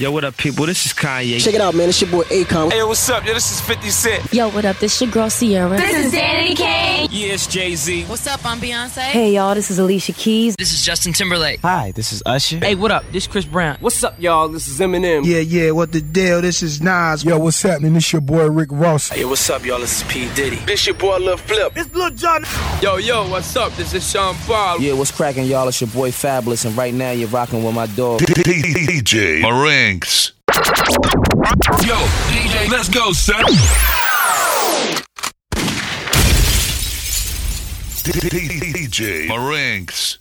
Yo, what up, people? This is Kanye. Check it out, man. It's your boy Akon. Hey, what's up? Yo, this is 50 Cent. Yo, what up? This your girl Ciara. This is Danity Kane. Yeah, it's Jay Z. What's up? I'm Beyonce. Hey, y'all. This is Alicia Keys. This is Justin Timberlake. Hi, this is Usher. Hey, what up? This Chris Brown. What's up, y'all? This is Eminem. Yeah, yeah. What the deal? This is Nas. Yo, what's happening? This your boy Rick Ross. Hey, what's up, y'all? This is P Diddy. This your boy Lil Flip. This Lil Jon. Yo, yo, what's up? This is Sean Paul. Yeah, what's cracking, y'all? It's your boy Fabolous, and right now you're rocking with my dog DJ Marinks. Yo, DJ, let's go, son. DJ Marinks.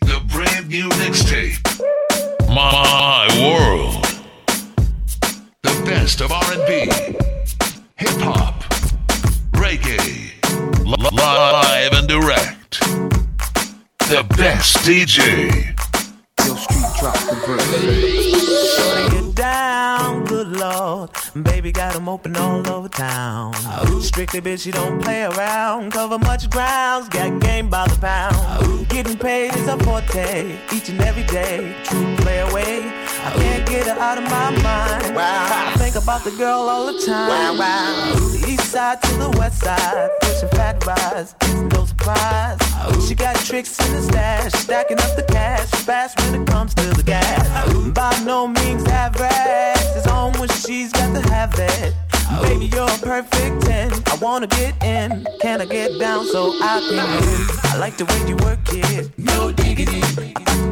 The brand new mixtape. My World. The best of R&B, hip hop, reggae, live and direct. The best DJ. Yo, street drop the verse. Get down, good lord. Baby got them open all over town. Strictly bitch, you don't play around. Cover much grounds, got game by the pound. Getting paid is a forte, each and every day. True play away. I can't get her out of my mind. Wow. I think about the girl all the time. Wow, wow. The east side to the west side, pushing fat rides, no surprise. She got tricks in the stash, stacking up the cash, fast when it comes to the gas. By no means average, it's on when she's got to have it. Baby, you're a perfect 10. I wanna get in. Can I get down so I can? I like the way you work it. No diggity.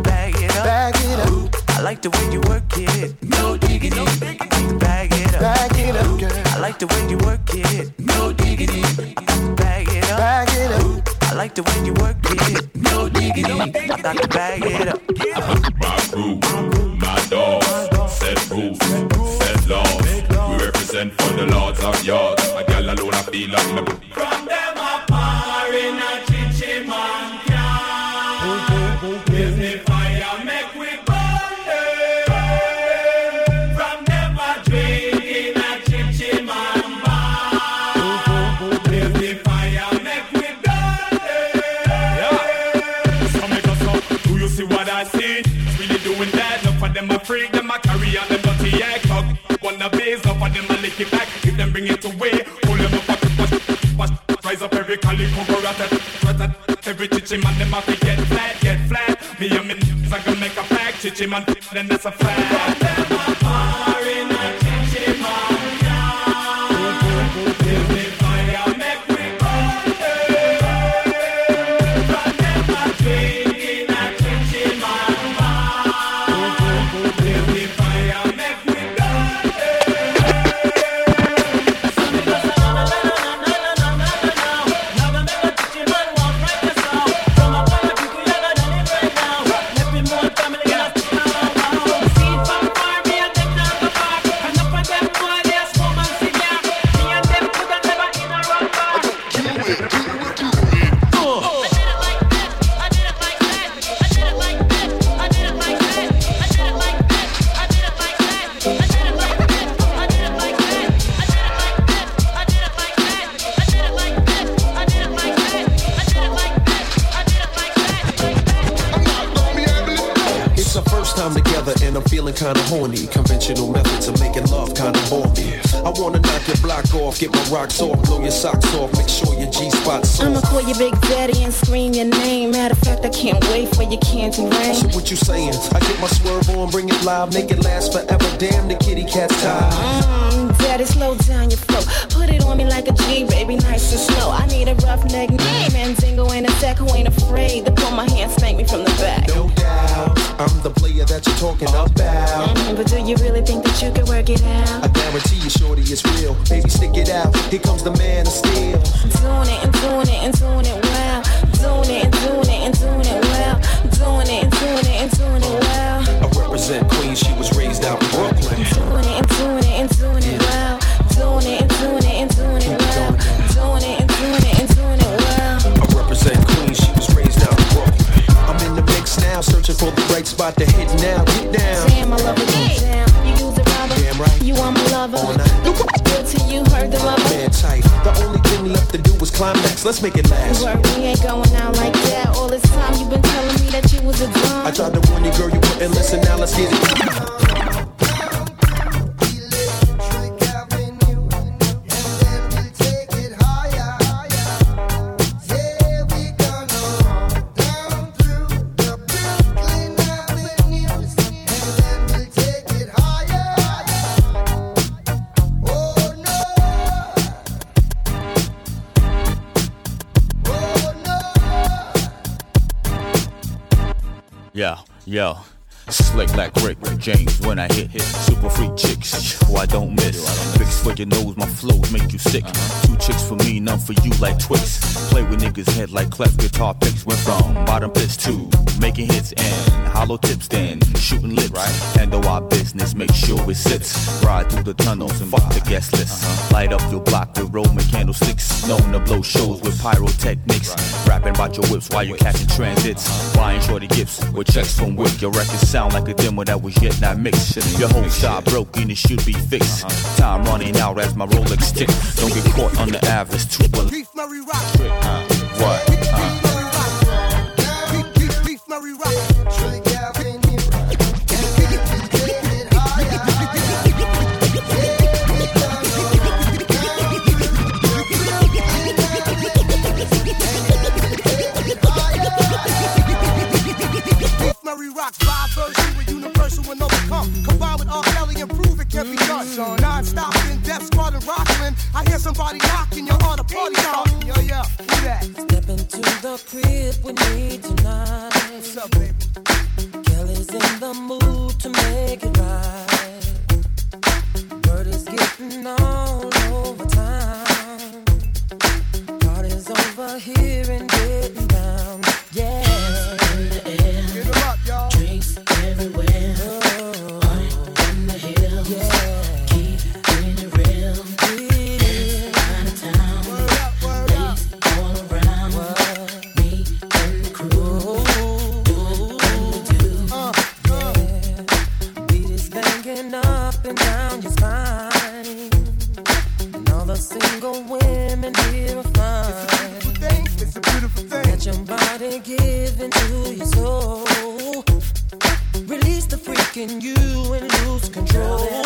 Bag it up. Bag it up. I like the way you work it. No diggity. Bag it up. Bag it up, girl. I like the way you work it. No diggity. Bag it up. Bag it up. I like the way you work it. No diggity. I got to bag it up. My crew, my dogs, set rules, set laws. We represent for the lords of yards. A gal alone I feel like the From them a power in a freak, them a carry on them dirty egg talk. Wanna base, look for them a lick it back. If them bring it away, pull them up, wash, wash, wash. Rise up every calico, go rat rat Every chichi man, them to get flat, get flat. Me and me, I gonna make a fact. Chichi man, then that's a fact. Kinda horny. Conventional methods of making love kinda bore me. I wanna knock your block off, get my rocks off, blow your socks off, make sure your G-spot's I'ma call you Big Daddy and scream your name. Matter of fact, I can't wait for your candy rain. So what you saying? I get my swerve on, bring it live, make it last forever. Damn, the kitty cat's tired. Mm, daddy, slow down your flow. Put it on me like a G, baby, nice and slow. I need a rough neck name and Dingo ain't a sack who ain't afraid to pull my hand, spank me from the back. No doubt, I'm the player that you're talking about. Mm, but do you really think that you can work it out? I guarantee you, shorty, it's real. Baby, stick it out. Here comes the man of steel. Doing it doing it and doing it well. Doing it and doing it and doing it well. Doing it and doing it and doing it well. I represent Queens, she was raised out in Brooklyn. Doing it and doing it and doing it well. Doing it and doing it and doing it well. Doing it and doing it and doing it well. I represent Queens, she was raised out in Brooklyn. I'm in the mix now, searching for the right spot to hit now. Get down. Damn, I love it. You are my lover. All night. Good till you heard the rubber. Man tight. The only thing left to do was climax. Let's make it last. Word, we ain't going out like that. All this time you've been telling me that you was a a I tried to warn you, girl, you And listen now, let's get it. Yo. Slick like Rick James when I hit. Super freak chicks, who I don't miss. Fix for your nose, my flows make you sick. Two chicks for me, none for you like Twix. Play with niggas' head like cleft guitar picks. Went from bottom pits to making hits and hollow tips, then shooting lips. Handle our business, make sure it sits. Ride through the tunnels and fuck the guest list. Light up your block with Roman candlesticks. Known to blow shows with pyrotechnics. Rapping about your whips while you catching transits. Buying shorty gifts with checks from Wick. Your records sound like a demo that was yet not mixed. Your whole style broken, it should be fixed. Time running out as my Rolex tick. Don't get caught on the average. Too well. Beef Murray Rock. What? Non-stop in Death Squad and. I hear somebody knocking, you're on a party. Yo, yo, who that? Step into the crib with me tonight. What's up, baby? Kelly's in the mood to make it right. Word is getting all over town. Party's over here and getting down. Yeah. In you and lose control.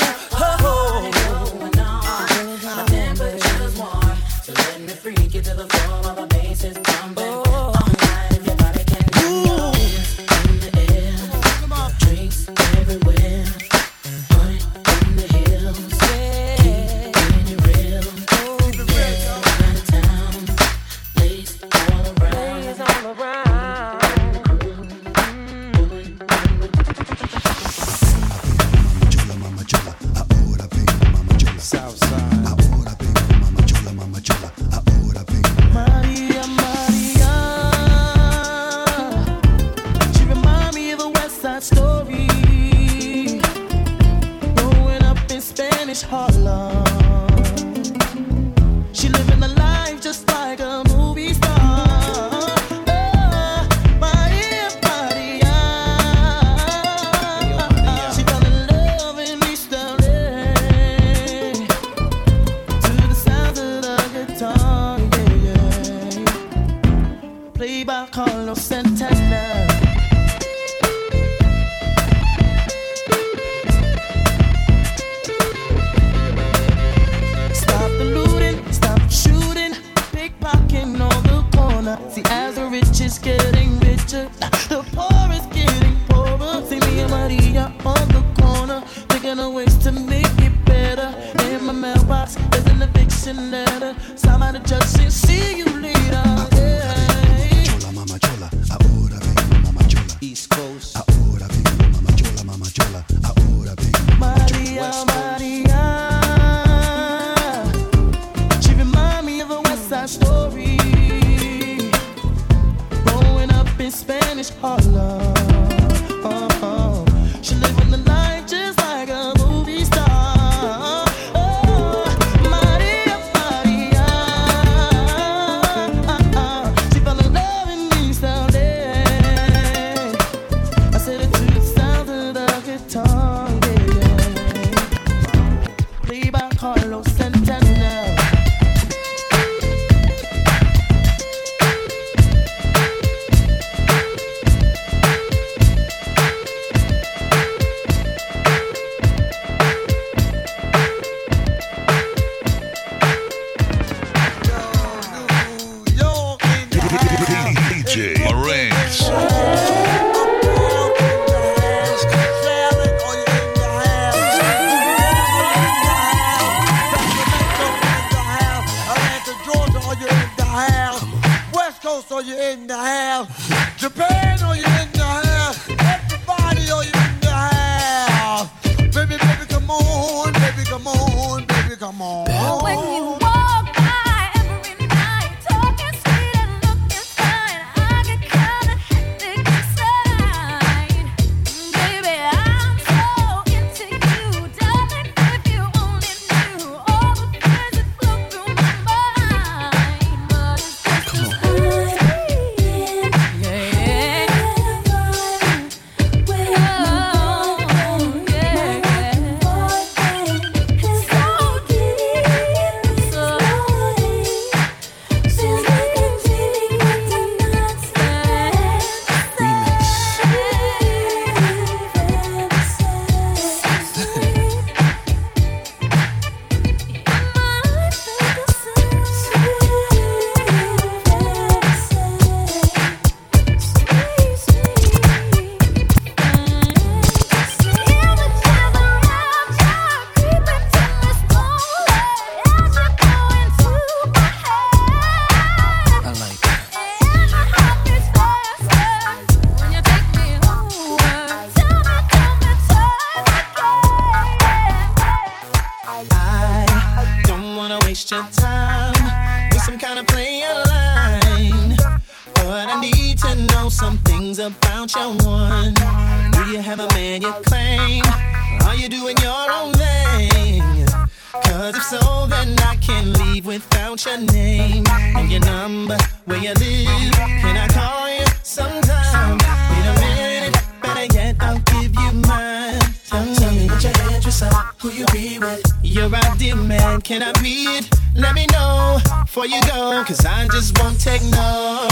want your name and your number, where you live. Can I call you sometime? Wait a minute, better yet, I'll give you mine. Tell, me what your address are, who you be with. You're out demand, can I be it? Let me know before you go, cause I just won't take no.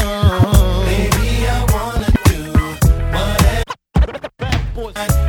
Baby, I wanna do whatever.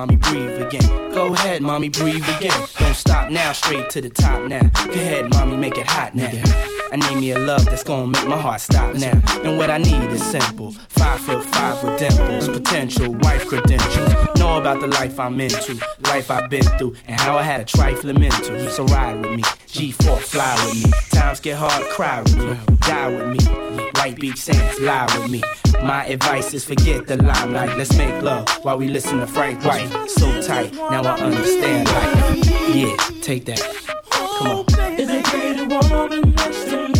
mommy, breathe again. Go ahead, mommy, breathe again. Don't stop now, straight to the top now. Go ahead, mommy, make it hot now. I need me a love that's gonna make my heart stop now. And what I need is simple. Five foot five with dimples, potential wife credentials. Know about the life I'm into, life I've been through, and how I had a trifling mental. So ride with me, G4 fly with me. Times get hard, cry with me, die with me. White beach sands, lie with me. My advice is forget the limelight. Let's make love while we listen to Frank White. So tight, now I understand life. Yeah, take that. Come on create a woman next to me.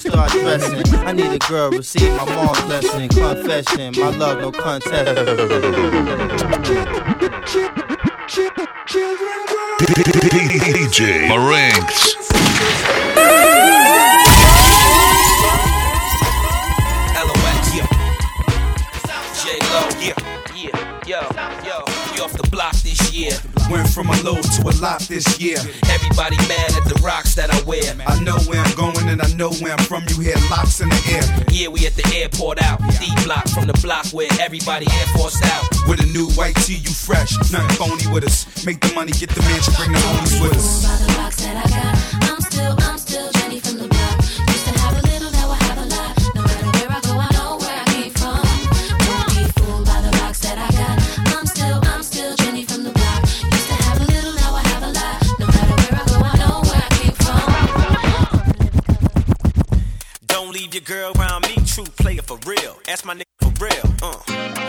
start dressing. I need a girl, receive my mom's blessing. Confession, my love, no contest. DJ Marinx. Went from a low to a lot this year. Everybody mad at the rocks that I wear. I know where I'm going and I know where I'm from. You hear locks in the air. Yeah, we at the airport out. D block from the block where everybody Air Force out. With a new white tee, you fresh. Nothing phony with us. Make the money, get the mansion, bring the homies with us. I'm still, I'm still Ask my nigga for real. Uh.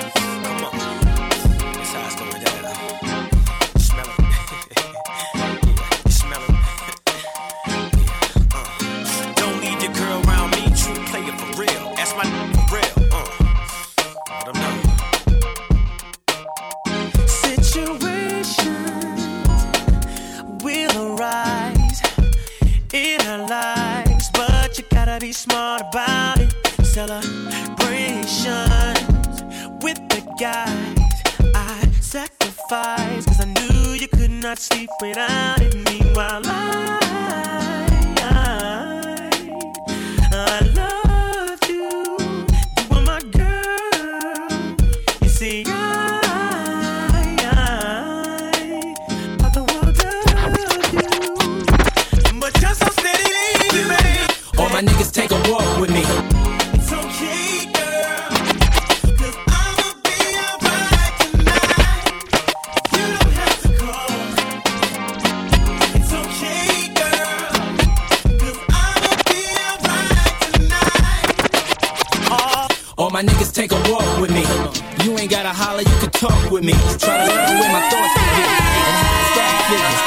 Talk with me. Try to learn where my thoughts begin and how I stack figures.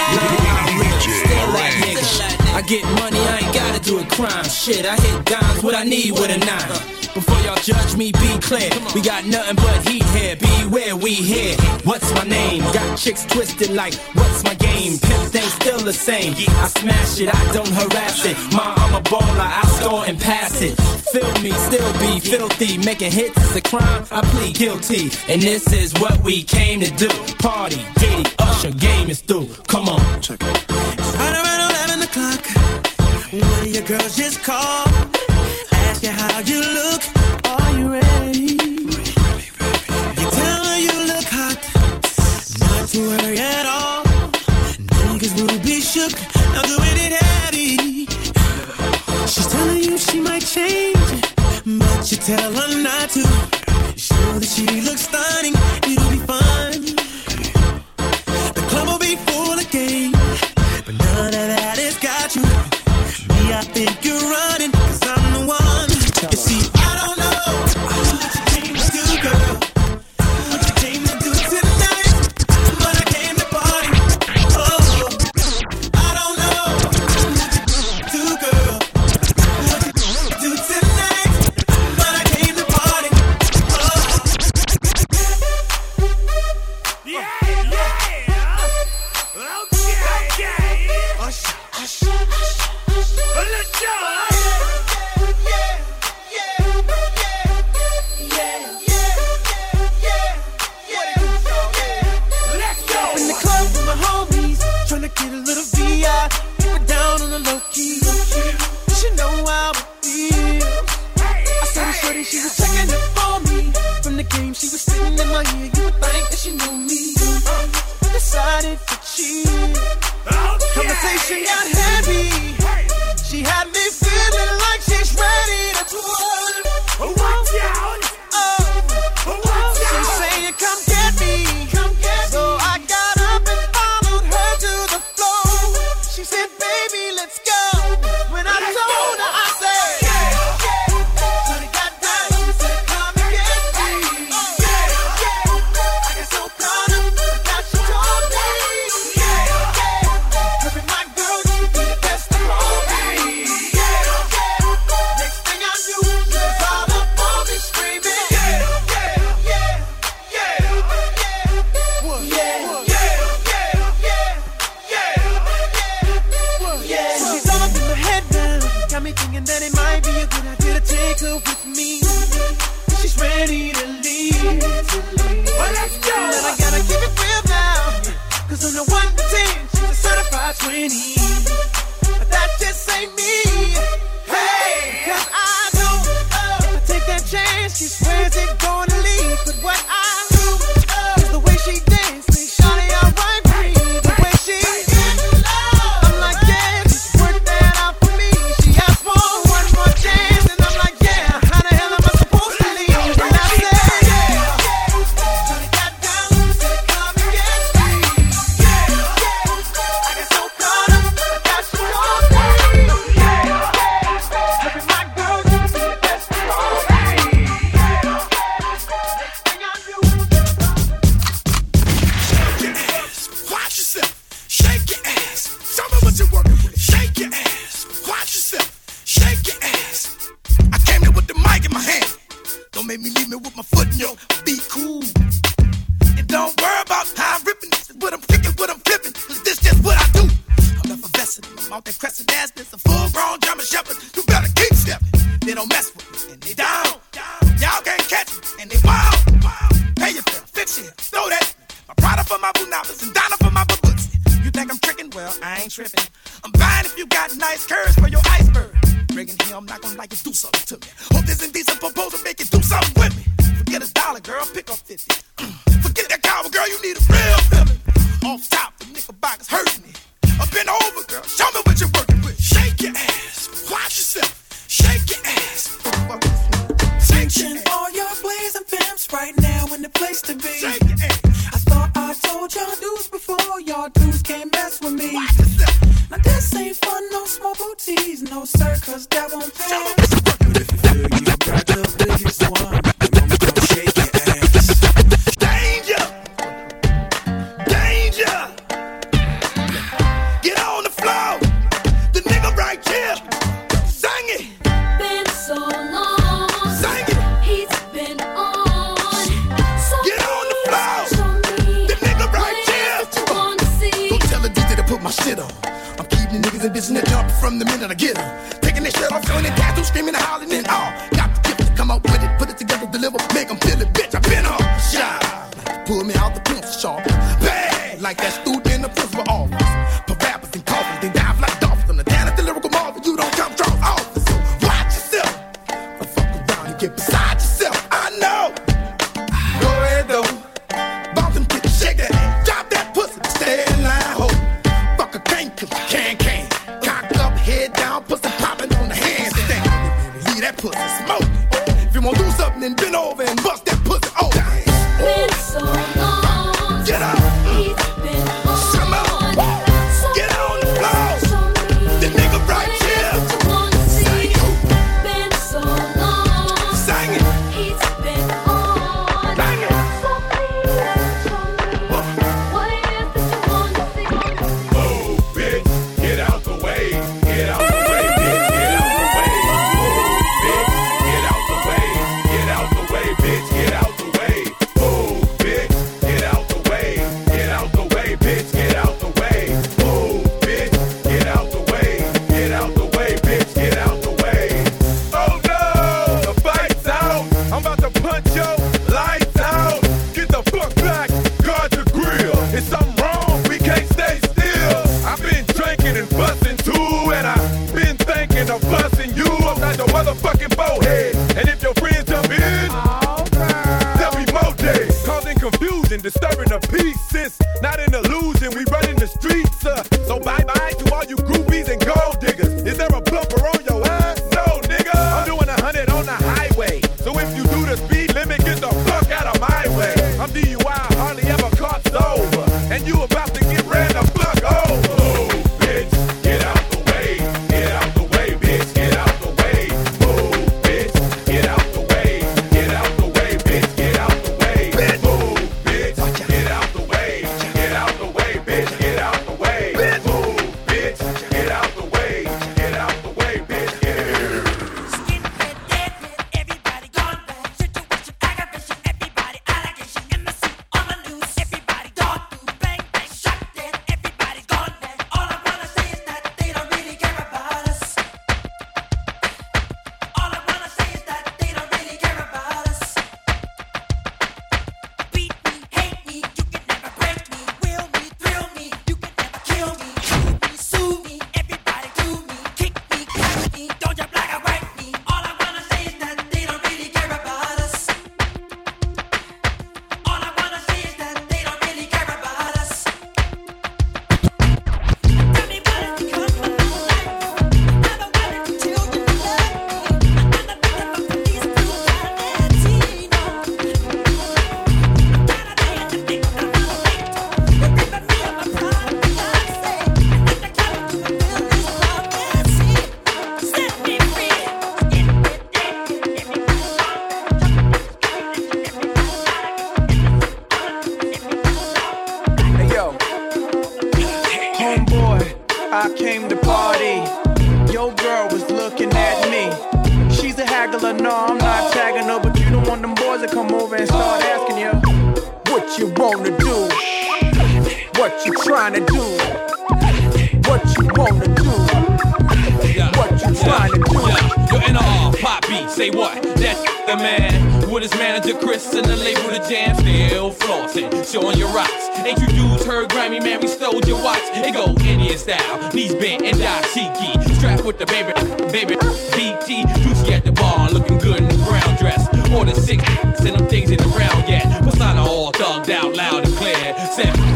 Still. I get money, I ain't gotta do a crime. Shit, I hit dimes, what I need with a nine. Before y'all judge me, be clear. We got nothing but heat here. Beware, we here. What's my name? Got chicks twisted like, what's my game? Pimp thing still the same. I smash it, I don't harass it. Ma, I'm a baller, I score and pass it. Feel me, still be filthy. Making hits is a crime, I plead guilty. And this is what we came to do. Party, Diddy, Usher, game is through. Come on. Check it. Right around 11 o'clock, one of your girls just called. You how you look. Are you ready? You tell her you look hot. Not to worry at all. Niggas will be shook. Now do it heavy. She's telling you she might change. But you tell her not to. Show that she looks stunning.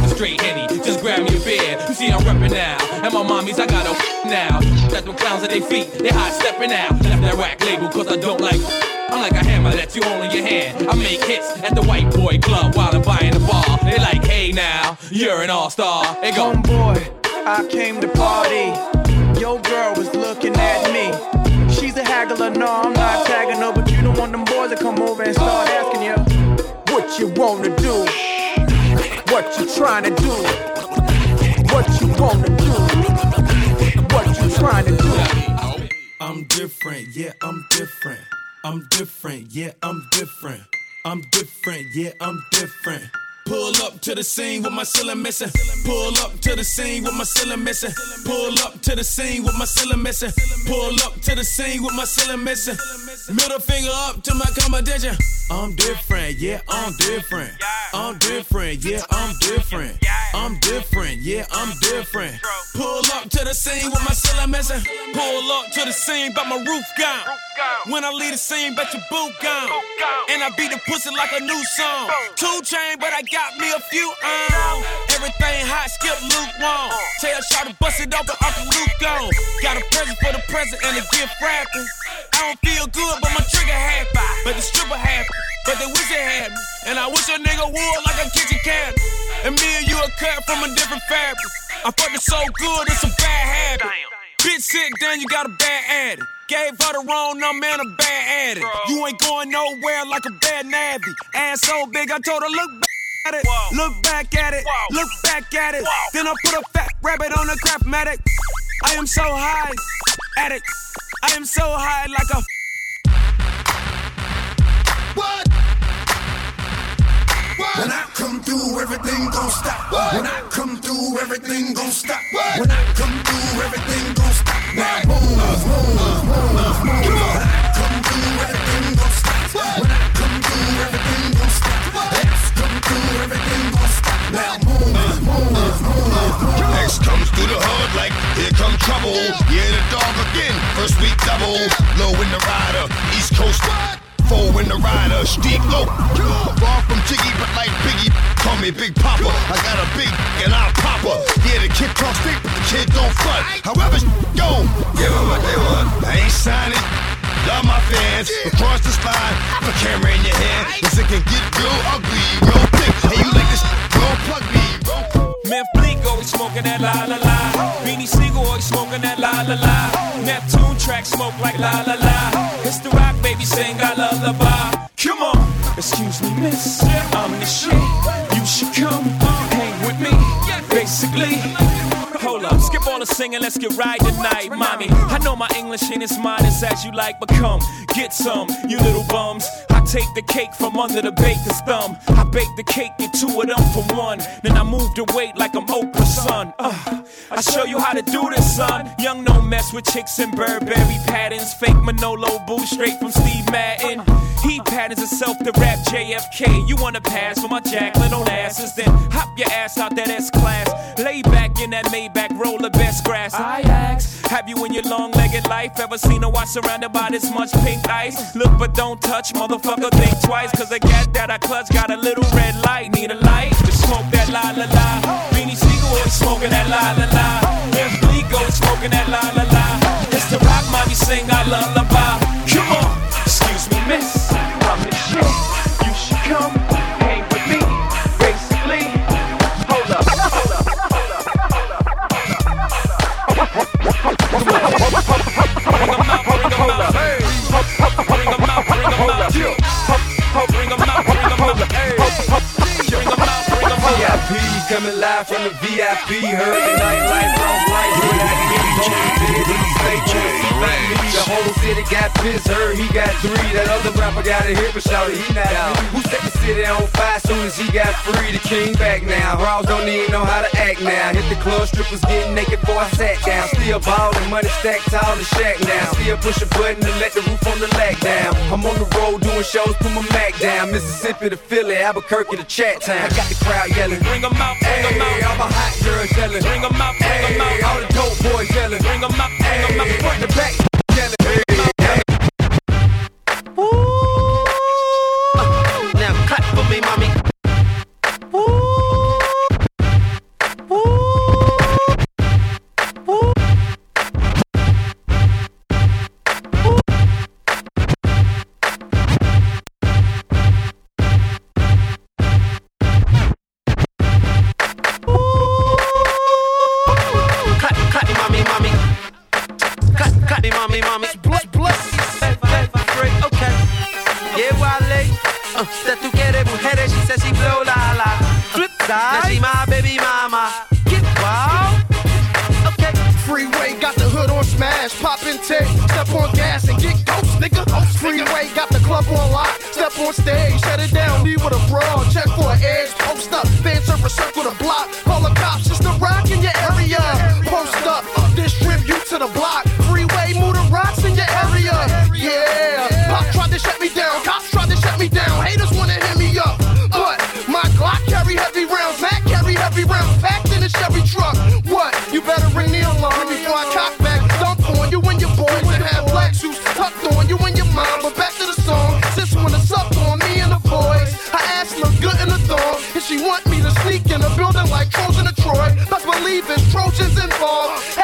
Straight henny, just grab me a beer. You see I'm reppin' now, and my mommies I got a now. Got them clowns at their feet, they hot stepping out. Left that rack label cause I don't like. I'm like a hammer that you hold in your hand. I make hits at the white boy club while I'm buying the bar. They like, hey now, you're an all star. They go, Homeboy, I came to party. Your girl was looking at me. She's a haggler, no, I'm not tagging her, but you don't want them boys to come over and start asking you what you wanna do, what you trying to do, what you wanna do, what you trying to do. I'm different, yeah, I'm different. I'm different, yeah, I'm different. I'm different, yeah, I'm different. Pull up to the scene with my ceiling missing. Pull up to the scene with my ceiling missing. Pull up to the scene with my ceiling missing. Pull up to the scene with my ceiling missing. Middle finger up to my competition. I'm different, yeah, I'm different. I'm different, yeah, I'm different. I'm different, yeah, I'm different. Pull up to the scene with my ceiling missing. Pull up to the scene, but my roof gone. When I leave the scene, bet your boot gone. And I beat the pussy like a new song. Two chain, but I got me a few on. Everything hot, skip lukewarm. Tell shot to bust it open, Uncle Luke gone. Got a present for the present and a gift wrapping. I don't feel good, but my trigger happy. But the stripper happy. But they wish they had me. And I wish a nigga would like a kitchen cabinet. And me and you are cut from a different fabric. I fucked it so good, it's a bad habit. Bitch sick, then you got a bad addict. Gave her the wrong number and a bad addict. You ain't going nowhere like a bad navvy. Ass so big, I told her, look back at it. Look back at it. Look back at it. Then I put a fat rabbit on a craftmatic. I am so high addict. I am so high like a. What? When I come through, everything gon' stop. When I come through, everything gon' stop. When I come through, everything gon' stop. Now move, move, move, move. When I come through, everything gon' stop. When I come through, everything gon' stop. X come through, everything gon' stop. Now move, move, move, move. X comes through the hood like here come trouble. Yeah, the dog again. First week double. Low in the rider. East Coast. Four in the rider. Steep low. Far from Jiggy, but like Biggie. Call me Big Papa. I got a big and I pop her. Yeah, the kid talks big, but the kid don't front. However, go. Give them what they want. I ain't signing. Love my fans across the slide. Put a camera in your hand. Cause it can get real ugly, real thick. And you like this, don't plug me. Memphis Bleek always smoking that la la la. Beanie Sigel oh, always smoking that la la la. Neptune track smoke like la la la. It's the rock baby sing I lullaby. Come on, excuse me, miss. I'm the shit. You should come hang with me. Basically. Hold up, skip all the singing, let's get right tonight, mommy. I know my English ain't as modest as you like, but come, get some, you little bums. I take the cake from under the baker's thumb. I bake the cake, get two of them for one. Then I move the weight like I'm Oprah's son. Uh, I show you how to do this, son. Young, no mess with chicks and Burberry patterns. Fake Manolo boo straight from Steve Madden. He patterns himself to rap JFK. You wanna pass for my Jacqueline on asses? Then hop your ass out that S class. Lay back in that Maybach, roll the best grass. I ask, have you in your long legged life ever seen a watch surrounded by this much pink ice? Look but don't touch, motherfucker, think twice. Cause the gat that I clutch got a little red light. Need a light to smoke that la la la. Beanie Sigel is smoking that la la la. Bleek is smoking that la la la. It's the rock mommy sing I lullaby. now. Raws don't even know how to act now. Hit the club, strippers getting naked before I sat down. Still ballin', money stacked tall the shack now. Still push a button to let the roof on the lack down. I'm on the road doing shows, put my Mac down. Mississippi to Philly, Albuquerque to Chat time. I got the crowd yelling, bring 'em out, bring 'em out. I'm hot girls yelling, bring 'em out, bring 'em out. All the dope boys yelling, bring 'em out, bring 'em out. Front to back. She want me to sneak in a building like Trojan Detroit. Troy. Best believe it's Trojans involved.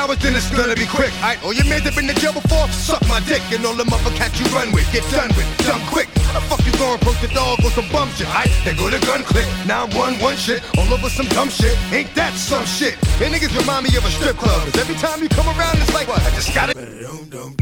powers, then it's gonna be quick. I all your mans have been to jail before, suck my dick. And all the motherfuckers you run with, get done with, done quick. How the fuck you gonna approach the dog or some bum shit? I they go to gun click, 911 shit, all over some dumb shit. Ain't that some shit? And niggas remind me of a strip club, cause every time you come around, it's like, what? I just gotta.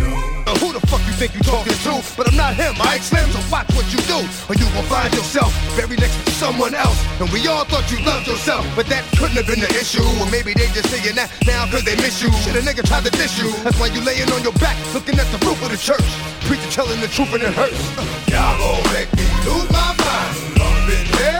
Fuck you think you talking to? But I'm not him, I explain so watch what you do, or you will find yourself buried next to someone else. And we all thought you loved yourself, but that couldn't have been the issue. Or maybe they just saying that now cause they miss you. Shit, a nigga tried to diss you. That's why you laying on your back, looking at the roof of the church. Preacher telling the truth and it hurts. Y'all gon' make me lose my mind. Up in there.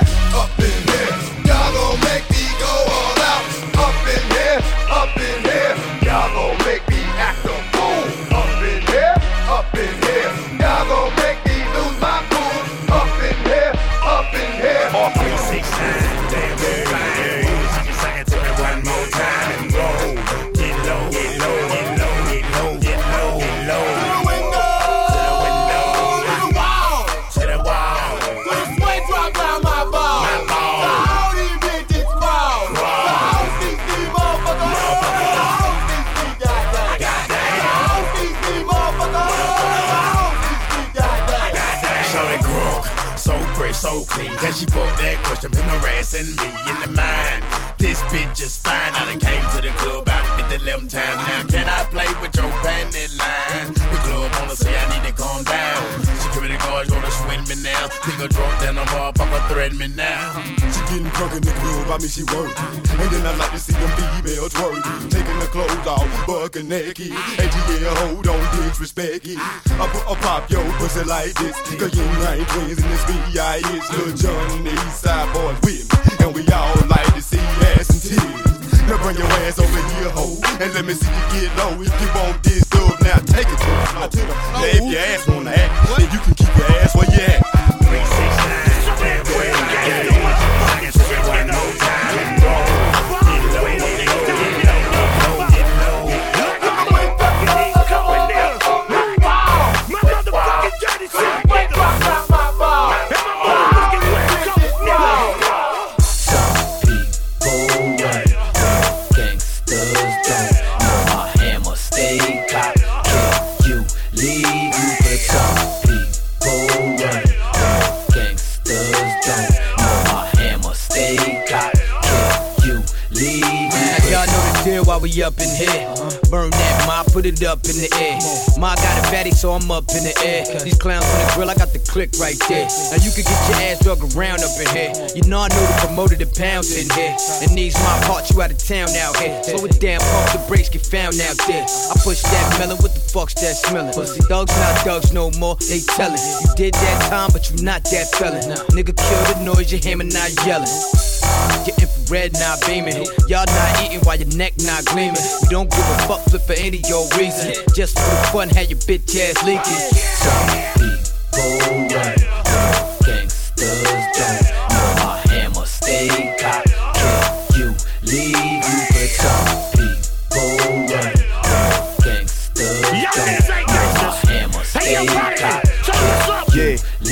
like this. Girl, while we up in here. Burn that ma, put it up in the air. Ma got a fatty, so I'm up in the air. These clowns on the grill, I got the click right there. Now you can get your ass drug around up in here. You know I know the promoter, the pounds in here. And these my parts, you out of town out here. Slow it down, pump the brakes, get found out there. I push that melon, what the fuck's that smelling? Pussy thugs not thugs no more, they tellin'. You did that time, but you not that felon. Nigga kill the noise, your hammer not yelling. Your infrared not beaming. Y'all not eating while your neck not gleaming. We don't give a fuck flip for any your reason. Just for the fun, have your bitch ass leaking. Some people run,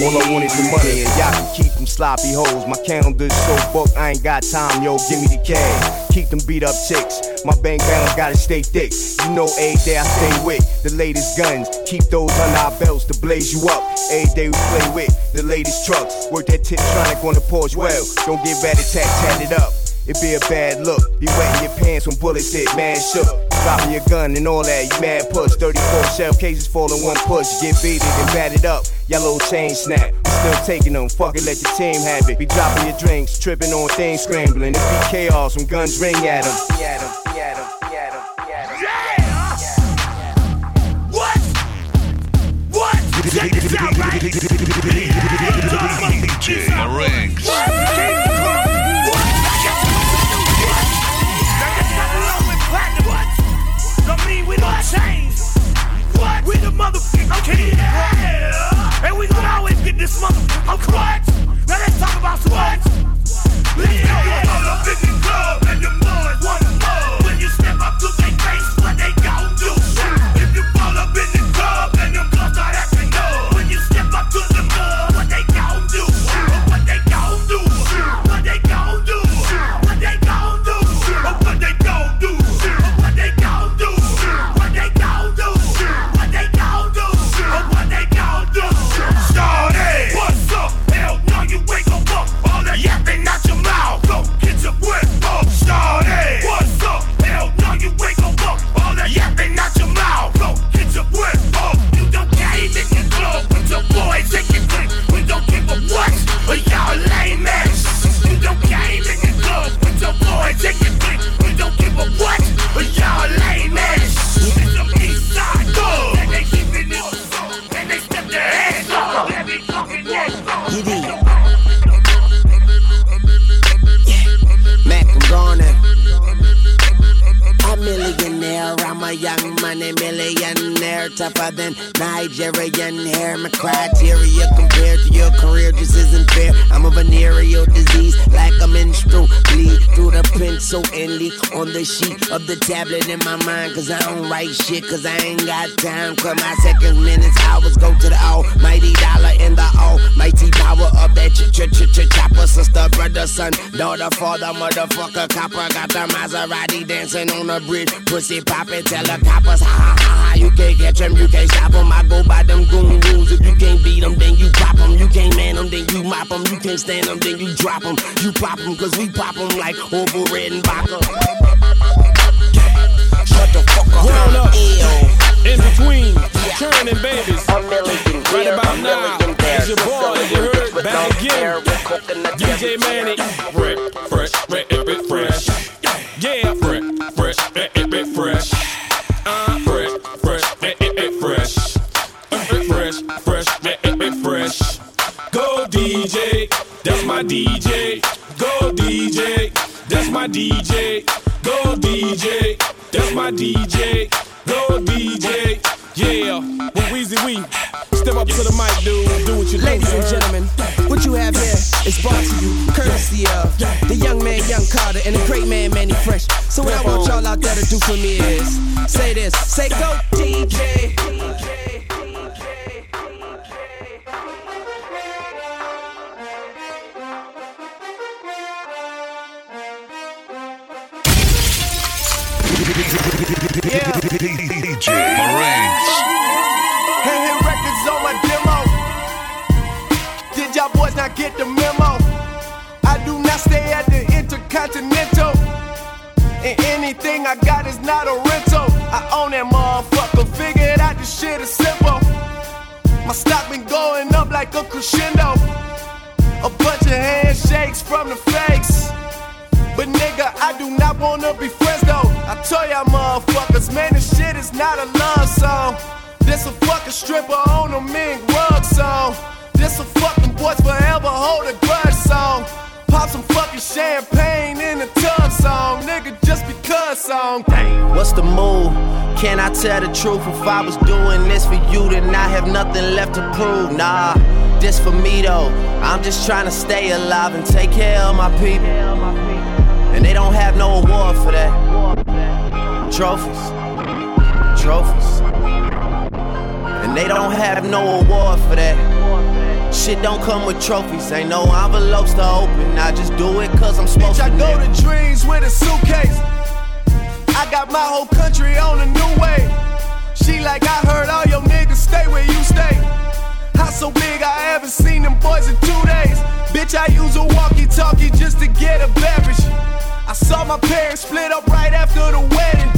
all I want is the money and y'all can keep them sloppy hoes. My calendar's so booked, I ain't got time, yo, give me the cash. Keep them beat up chicks, my bank balance gotta stay thick. You know, every day I stay with the latest guns. Keep those under our belts to blaze you up. Every day we play with the latest trucks. Work that Tiptronic on the porch well. Don't get bad at tat, tat it up. It be a bad look. Be wetting your pants when bullets hit, man shook. Dropping your gun and all that, you mad push. 34 shell cases fall in one push. Get beated and batted up. Yellow chain snap. We still taking them. Fuck it, let your team have it. Be dropping your drinks, tripping on things, scrambling. It be chaos when guns ring at them. At 'em, at 'em, at 'em, at 'em. What? What? Check this out, right? DJ Marinx. Motherfucking king. Yeah. And we gonna always get this motherfucking what? Now shit, cause I ain't got time. Cause my seconds, minutes, hours go to the almighty dollar and the almighty power of that ch ch ch ch chopper. Sister, brother, son, daughter, father, motherfucker, copper. Got the Maserati dancing on the bridge. Pussy poppin', tell the coppers, ha ha ha ha. You can't catch them, you can't stop them. I go by them goon rules. If you can't beat them, then you pop them. You can't man them, then you mop them. You can't stand them, then you drop them. You pop them, cause we pop them like over red and vodka. Churning babies. Right about now, it's your boy, you heard, back again. DJ Mannie. Fresh, fresh, fresh, fresh. Yeah, fresh, fresh, fresh, fresh. Uh, fresh, fresh, fresh. Fresh, fresh, fresh. Go DJ, that's my DJ. Go DJ, that's my DJ. Go DJ, that's my DJ. Ladies and gentlemen, what you have here is brought to you courtesy of the young man, Young Carter, and the great man, Mannie Fresh. So what I want y'all out there to do for me is say this, say go DJ. DJ Ranks. Hey, Intercontinental. And anything I got is not a rental. I own that motherfucker. Figured out this shit is simple. My stock been going up like a crescendo. A bunch of handshakes from the fakes. But nigga, I do not wanna be friends though. I tell y'all motherfuckers, man, this shit is not a love song. This a fucking stripper on a mink rug song. This a fucking boys forever hold a grudge song. Pop some champagne in a tub song, nigga, just because song. What's the move? Can I tell the truth? If I was doing this for you, then I have nothing left to prove. Nah, this for me though. I'm just trying to stay alive and take care of my people. And they don't have no award for that. Trophies, trophies. And they don't have no award for that. Shit don't come with trophies, ain't no envelopes to open. I just do it cause I'm supposed Bitch, I go to dreams with a suitcase. I got my whole country on a new way. She like, I heard all your niggas stay where you stay. House so big, I haven't seen them boys in two days. Bitch, I use a walkie talkie just to get a beverage. I saw my parents split up right after the wedding.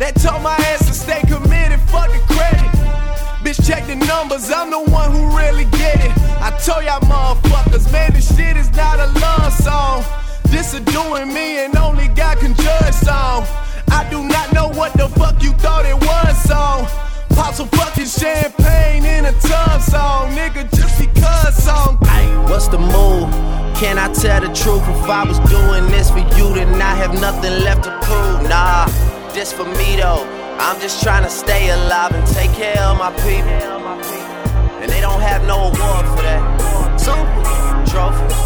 That told my ass to stay committed, fuck the credit. Bitch, check the numbers, I'm the one who really get it. I told y'all motherfuckers, man, this shit is not a love song. This a doing me and only God can judge song. I do not know what the fuck you thought it was song. Pop some fucking champagne in a tub song, nigga, just because song. What's the move? Can I tell the truth? If I was doing this for you, then I have nothing left to prove. Nah, this for me though. I'm just trying to stay alive and take care of my people. And they don't have no award for that. Simple. Trophies.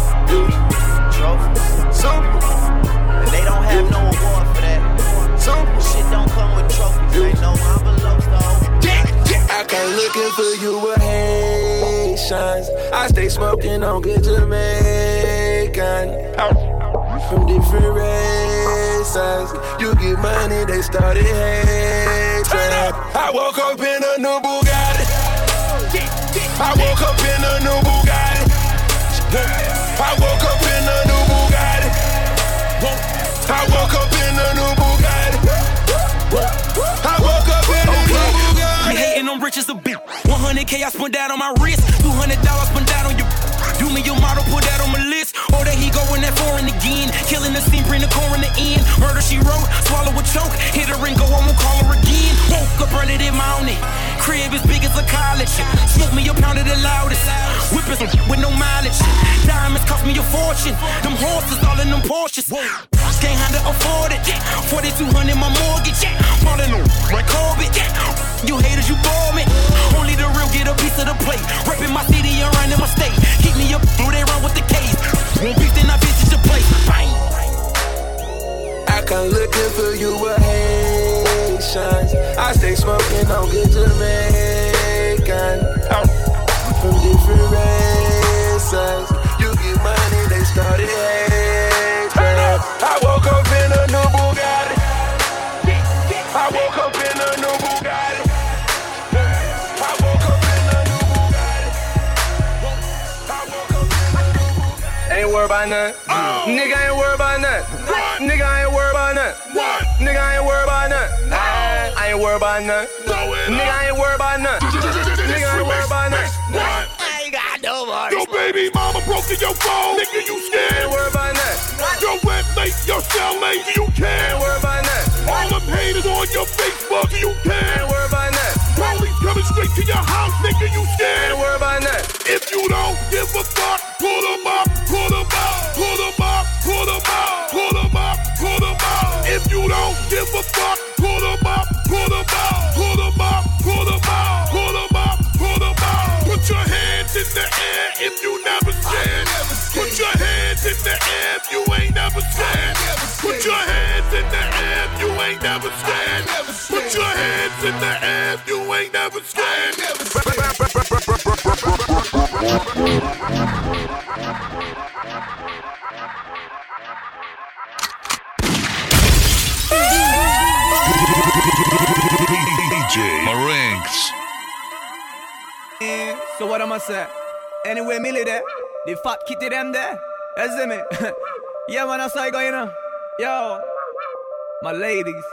Trophies. Simple. And they don't have no award for that. Simple. Shit don't come with trophies. Ain't no envelopes though. I came looking for you with Haitians. I stay smoking on good Jamaican. From different races. You get money, they started hatred. I woke up in a new Bugatti. I woke up in a new Bugatti. I woke up in a new Bugatti. I woke up in a new Bugatti. I woke up in a new Bugatti. You hating on rich as a bitch. 100k I spent that on my wrist. 200 dollars spent that on your. Do me your model, put that on my list. Or he going that foreign again. Killing the scene, bring the core in the end. Murder she wrote, swallow a choke. Hit her and go, I won't call her again. Woke up running in mountain. Crib as big as a college. Smoke me a pound of the loudest. Whipping some with no mileage. Diamonds cost me a fortune. Them horses all in them Porsches. Can't handle afford it. 4200 my mortgage. Falling on my Corbett. You haters, you bore me. Only the real get a piece of the plate. Repping my city and running my state. Keep me up through they run with the case. Won't beef, then I visit your place. Bang. I come looking for you with Haitians. I stay smoking on good Jamaican. From different races. You get money, they started worried about nothing. Nigga ain't worried about nothing. Nigga ain't worried about nothing. Nigga ain't worried about nothing. I ain't worried about nothing. Nigga ain't worried about nothing. Nigga ain't worried about nothing. I ain't got no more. Your baby mama broke in your phone. Nigga, you scared. Ain't worried about nothing. Your website, your cellmate, you care. Ain't worried about nothing. All them haters on your Facebook, you care. Ain't worried about nothing. Police coming straight to your house, nigga, you scared. Ain't worried about nothing. If you don't give a fuck, pull them up, pull them up, pull them up, pull them up, pull them up, pull them up. If you don't give a fuck, pull them up, pull them up, pull them up, pull them up, pull them up, pull them up. Put your hands in the air if you never scared. Put your hands in the air if you ain't never scared. Put your hands in the air if you ain't never scared. Put your hands in the air if you ain't never scared. DJ Marinks. Eh, So what am I say? Anyway, Millie there, the fat kitty them there. You me? yeah, man, that's how I go, you know. Yo, my ladies.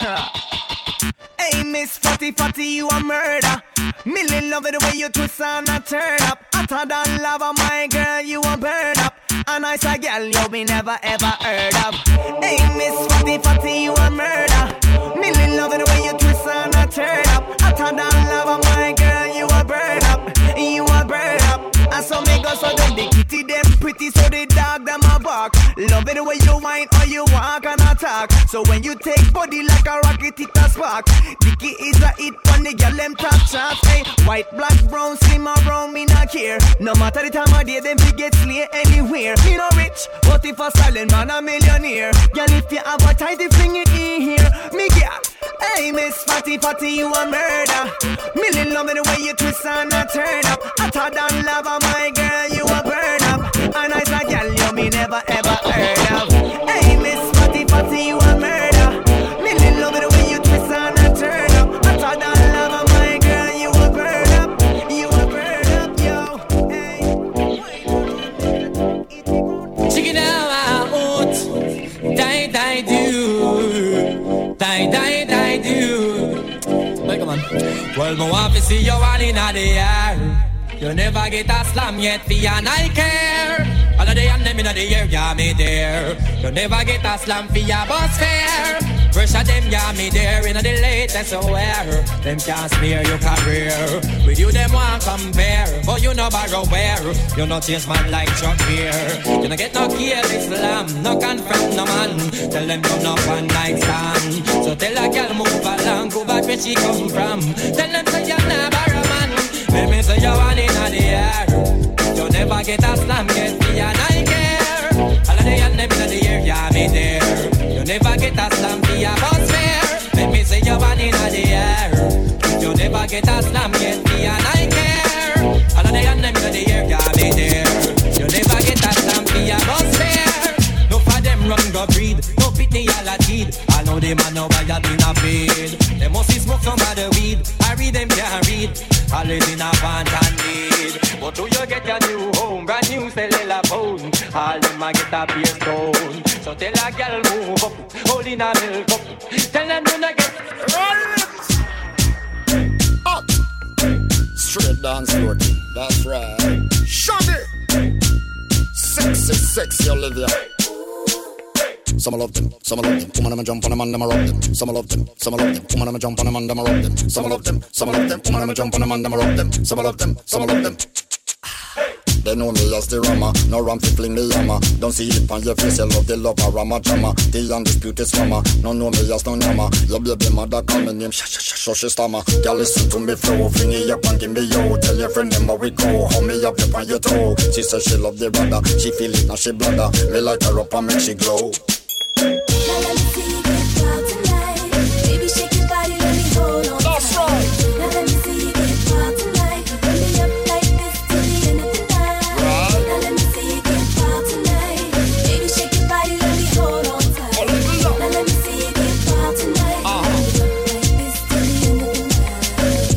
hey, Miss Fatty Fatty, you a murder. Millie love it the way you twist and a turn up. I Hotter than lava, my girl, you a burn up. A nice a girl you be never ever heard of. Hey, Miss Fatty Fatty, you a murder. Millie love it the way you twist and a turn up. I Hotter than lava, my girl, you a burn up. You a burn up. And so make us so them the kitty them pretty, so the dog them a bark. Love it the way you whine or you walk and attack. So when you take body like a rocket, it a spark. Dicky is a hit on the girl them top shots. Hey, white, black, brown, slim or brown, me not care. No matter the time of day, them fi get slay anywhere. Me no rich, but if a silent man a millionaire. Girl, if you advertise the thing it in here, me girl. Hey, Miss Fatty Fatty, you a murder. Millie love me the way you twist and a turn up. Hotter than lava, my girl, you a burn up. A nice a girl you me never ever heard of. Well, my want to see you all in the air. You never get a slam yet, for ya I care. All of the and them in the air, yeah me there. You never get a slam for ya bus fare. Of them, yeah me there in the latest wear. Them can't smear your career. With you them want compare, but you no borrow where. You no change man like Chuck here. You no get no careless slam, no confront no man. Tell them you no one night stand. So tell a girl move along, go back where she come from. Tell them say you're not borrow man. Let me say you want in the air. Never get a slam, get me and I care. All of the and them the air, me there. You never get a slam, be a. Let me say you want in the air. You never get a slam, get me and I care. All of the and them in the air, me there. You never get a slam, be a bus fare. No for them run go breed, no pity all a teed. I know them a know why you been a feed. They must smoke some of the weed. I read them can't read. I live in a want and need. But do you get your new home, brand new cellular phone? All them a get a beer stone. So tell a girl move up, hold in a milk cup. Tell them do not get Straight dance floor. That's right. Shandy. Sexy, sexy Olivia. Some love them, some love them. Woman, I'ma jump on them and I'ma rock them. Some love them, some love them. Woman, I'ma jump on them and I'ma rock them. Some love them, some love them. Woman, I'ma jump on them and I'ma rock them. Some love them, some love them. They know me as the rama, no ram fi fling me yama. Don't see it on your face, you love the love a rama drama. The undisputed swammer, no know me as no nama. Your baby mother call me name, shh shh shh shh stammer. Girl listen to me flow, fling it up and give me yo. Tell your friend them how we go, hold me up up on your toe. She say she love the brother, she feel it now she bladder. Me light her up and make she glow. Of of.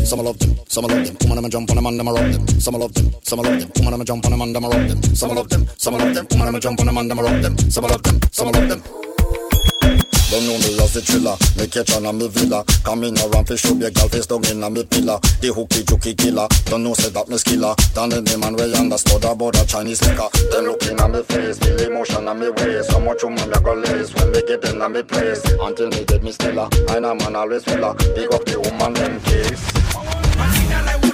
Some some love them. Woman, I'ma jump on them and I'ma rock them. Some love them, some love them. Woman, I'ma jump on them and I'ma rock them. Some love them, some love them. Woman, I'ma jump on them and I'ma rock them. Some love them, some love them. They know me as the thriller, me catch on a me villa. Come in around fi show be girl face down in a me pillar. The hooky jooky killer, don't know say that me skiller. Down in the man way understood about a Chinese liquor. Then looking at me face, feel emotion on me waist. How much woman me go lace when me get in a me place. Until me dead me stiller, I know man always filler. Big up the woman them case.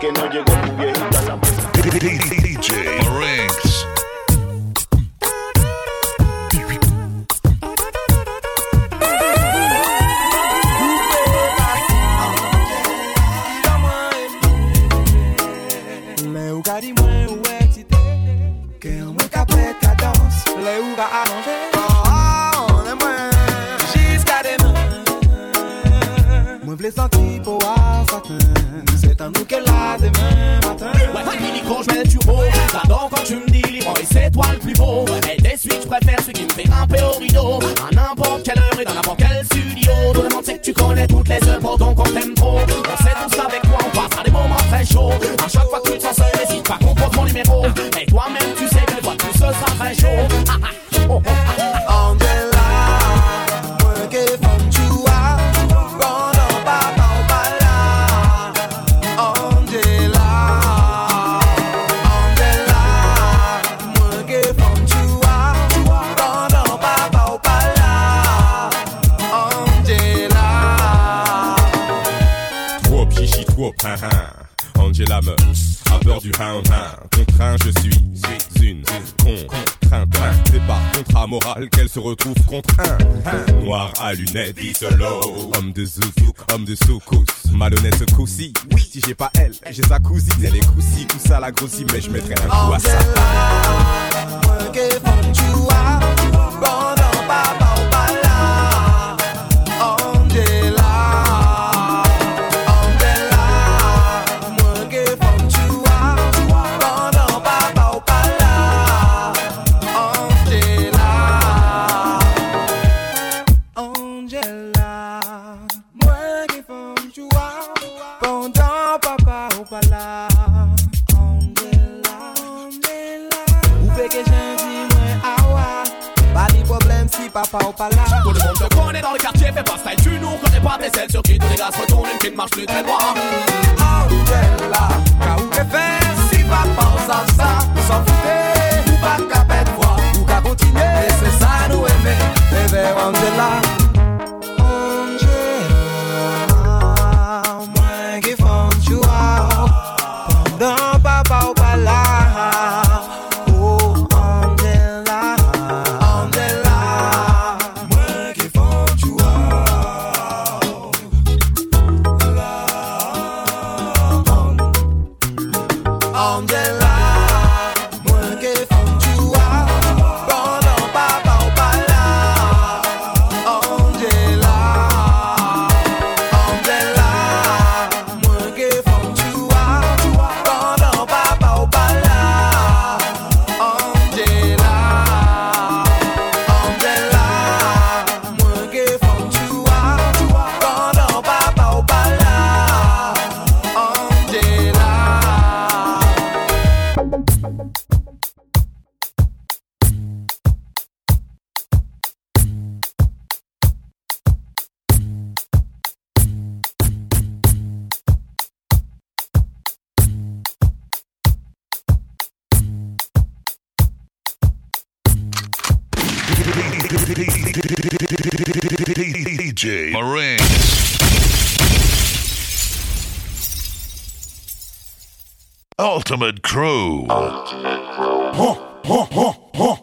que no llegó tu viejita la étoiles plus beaux. Mais des suites, je préfère celui qui me fait grimper au rideau. À n'importe quelle heure et dans n'importe quel studio. Tout le monde sait que tu connais toutes les heures. contraint, hein. je suis, suis une, contrainte, c'est par contrat moral qu'elle se retrouve contraint, hein. noir à lunettes, solo, homme de zoufou, homme de soukous, malhonnête coussi, oui, si j'ai pas elle, j'ai sa cousine, elle est coussi, tout la grossie, mais je mettrai un coup à ça. papa, ou pas là. On est là, on est là. Ou fait que j'ai dit, moi, awa. Pas de problème si papa ou pas là. Tout le monde te connaît dans le quartier, fais pas ça. Et tu nous connais pas, t'es celle sur qui tous les gars se retournent et qui ne marche plus très droit. On est là, que faire si papa ou ça, ça, s'en foutait. Ou pas qu'à bête voix, ou qu'à continuer. Et c'est ça nous aimer, bébé, on est là. Ultimate Crew. Ultimate Crew. Huh, huh, huh,